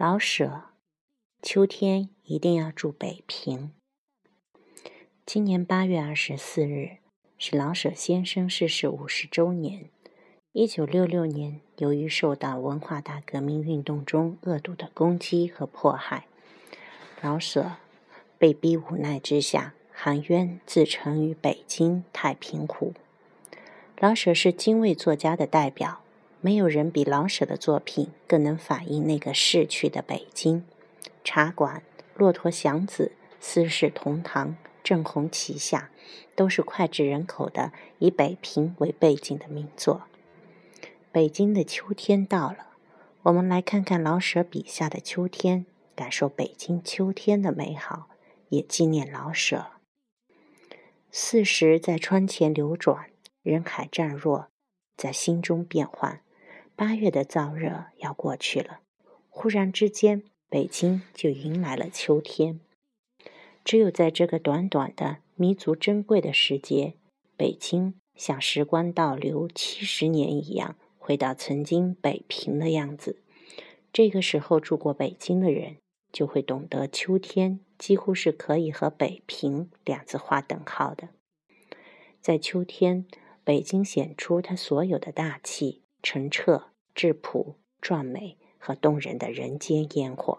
老舍，秋天一定要住北平。今年八月二十四日是老舍先生逝世五十周年。一九六六年，由于受到文化大革命运动中恶毒的攻击和迫害，老舍被逼无奈之下，含冤自沉于北京太平湖。老舍是精卫作家的代表。没有人比老舍的作品更能反映那个逝去的北京。茶馆、骆驼祥子、四世同堂、正红旗下，都是脍炙人口的以北平为背景的名作。北京的秋天到了，我们来看看老舍笔下的秋天，感受北京秋天的美好，也纪念老舍。四时在窗前流转，人海战若，在心中变幻。八月的燥热要过去了，忽然之间，北京就迎来了秋天。只有在这个短短的弥足珍贵的时节，北京像时光倒流七十年一样，回到曾经北平的样子。这个时候住过北京的人，就会懂得秋天几乎是可以和北平两字划等号的。在秋天，北京显出它所有的大气。澄澈、质朴、壮美和动人的人间烟火。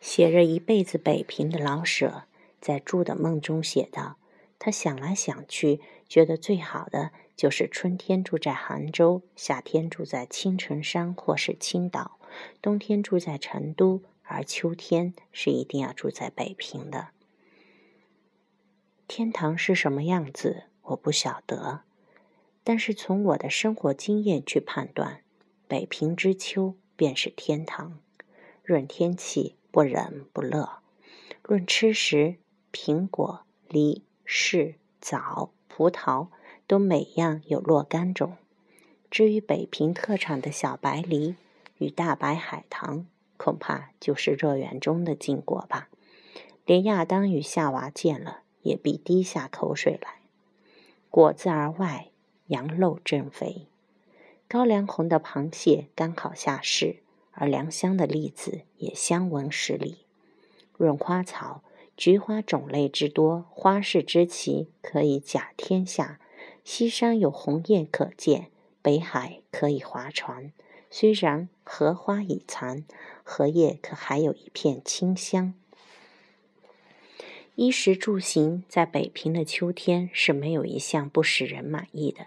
写着一辈子北平的老舍，在《住的梦》中写道：“他想来想去，觉得最好的就是春天住在杭州，夏天住在青城山或是青岛，冬天住在成都，而秋天是一定要住在北平的。天堂是什么样子，我不晓得。”但是从我的生活经验去判断，北平之秋便是天堂。论天气不冷不热，论吃食，苹果、梨、柿、枣、葡萄都每样有若干种。至于北平特产的小白梨与大白海棠，恐怕就是乐园中的禁果吧。连亚当与夏娃见了，也必滴下口水来。果子而外。羊肉正肥，高粱红的螃蟹刚好下市，而良乡的栗子也香闻十里。润花草，菊花种类之多，花式之奇，可以甲天下。西山有鸿雁可见，北海可以划船。虽然荷花已残，荷叶可还有一片清香。衣食住行，在北平的秋天是没有一项不使人满意的。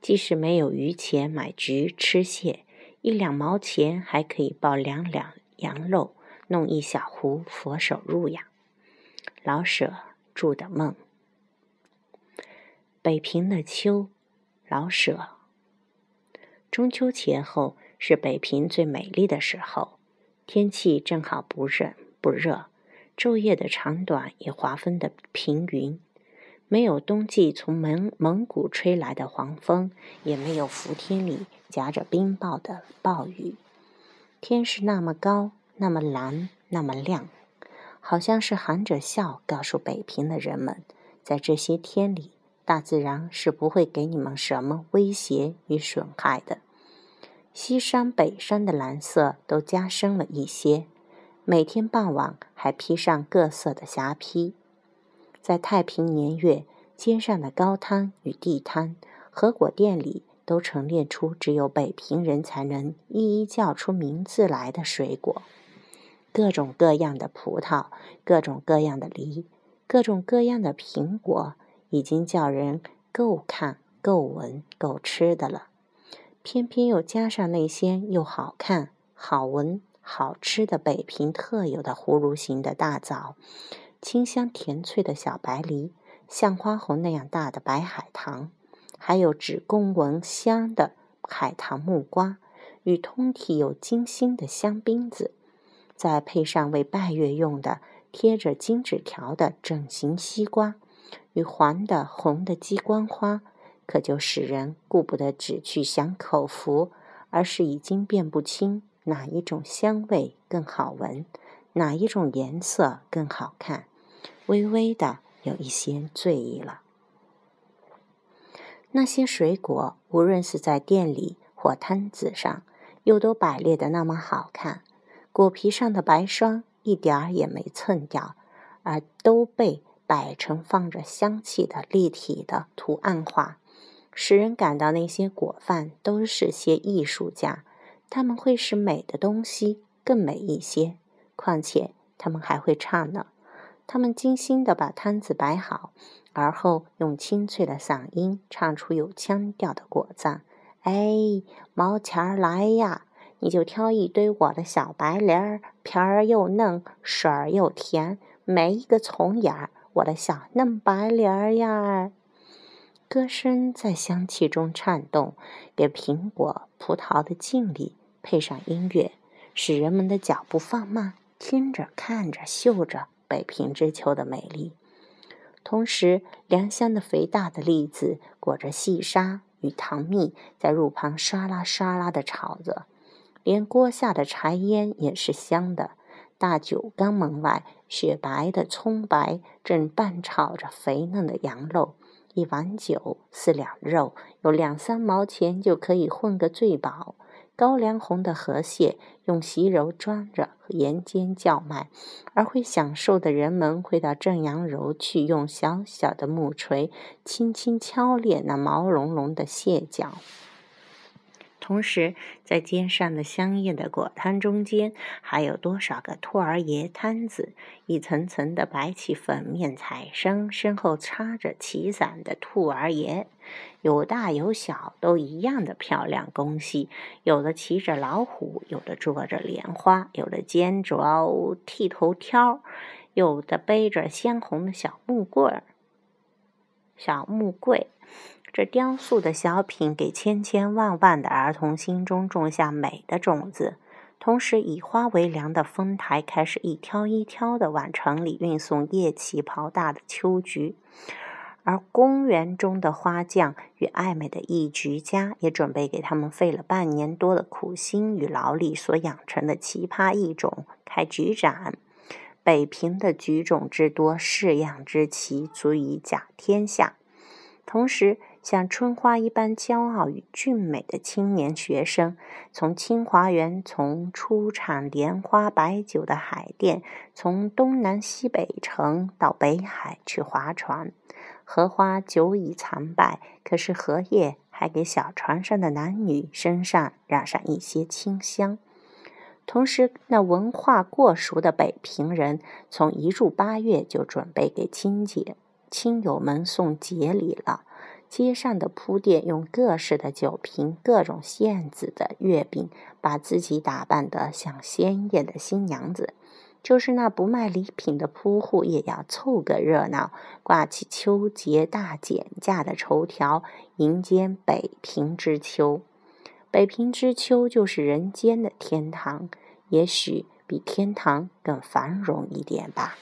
即使没有余钱买菊吃蟹，一两毛钱还可以抱两两羊肉，弄一小壶佛手入养。老舍住的梦，北平的秋，老舍。中秋前后是北平最美丽的时候，天气正好不冷不热，昼夜的长短也划分的平匀。没有冬季从蒙蒙古吹来的黄风，也没有伏天里夹着冰雹的暴雨。天是那么高，那么蓝，那么亮，好像是含着笑告诉北平的人们，在这些天里，大自然是不会给你们什么威胁与损害的。西山北山的蓝色都加深了一些，每天傍晚还披上各色的霞披。在太平年月，街上的高摊与地摊、和果店里，都陈列出只有北平人才能一一叫出名字来的水果，各种各样的葡萄，各种各样的梨，各种各样的苹果，已经叫人够看、够闻、够吃的了。偏偏又加上那些又好看、好闻、好吃的北平特有的葫芦形的大枣。清香甜脆的小白梨，像花红那样大的白海棠，还有只供闻香的海棠木瓜，与通体有金星的香槟子，再配上为拜月用的贴着金纸条的整形西瓜，与黄的红的鸡冠花，可就使人顾不得只去享口福，而是已经辨不清哪一种香味更好闻。哪一种颜色更好看？微微的有一些醉意了。那些水果，无论是在店里或摊子上，又都摆列的那么好看，果皮上的白霜一点儿也没蹭掉，而都被摆成放着香气的立体的图案画，使人感到那些果贩都是些艺术家，他们会使美的东西更美一些，况且他们还会唱呢。他们精心地把摊子摆好，而后用清脆的嗓音唱出有腔调的果赞。哎，毛钱儿来呀！你就挑一堆我的小白梨儿，皮儿又嫩，水儿又甜，没一个虫眼儿。我的小嫩白梨儿呀！歌声在香气中颤动，给苹果、葡萄的敬礼配上音乐，使人们的脚步放慢，听着、看着、嗅着。北平之秋的美丽，同时良乡的肥大的栗子裹着细沙与糖蜜，在路旁沙拉沙拉的炒着，连锅下的柴烟也是香的。大酒缸门外，雪白的葱白正拌炒着肥嫩的羊肉，一碗酒四两肉，有两三毛钱就可以混个醉饱。高粱红的河蟹用席柔装着，沿间叫卖；而会享受的人们会到正阳楼去，用小小的木锤轻轻敲裂那毛茸茸的蟹脚。同时，在街上的香叶的果摊中间，还有多少个兔儿爷摊子，一层层的摆起粉面彩生，身后插着旗伞的兔儿爷，有大有小，都一样的漂亮工细。有的骑着老虎，有的坐着莲花，有的肩着剃头挑，有的背着鲜红的小木棍儿、小木柜。这雕塑的小品给千千万万的儿童心中种下美的种子，同时以花为粮的丰台开始一挑一挑的往城里运送叶旗袍大的秋菊，而公园中的花匠与爱美的艺菊家也准备给他们费了半年多的苦心与劳力所养成的奇葩异种开菊展。北平的菊种之多，式样之奇，足以甲天下。同时，像春花一般骄傲与俊美的青年学生，从清华园，从出产莲花白酒的海淀，从东南西北城到北海去划船。荷花久已残败，可是荷叶还给小船上的男女身上染上一些清香。同时，那文化过熟的北平人，从一入八月就准备给亲姐亲友们送节礼了。街上的铺垫，用各式的酒瓶、各种馅子的月饼，把自己打扮得像鲜艳的新娘子。就是那不卖礼品的铺户，也要凑个热闹，挂起秋节大减价的绸条，迎接北平之秋。北平之秋就是人间的天堂，也许比天堂更繁荣一点吧。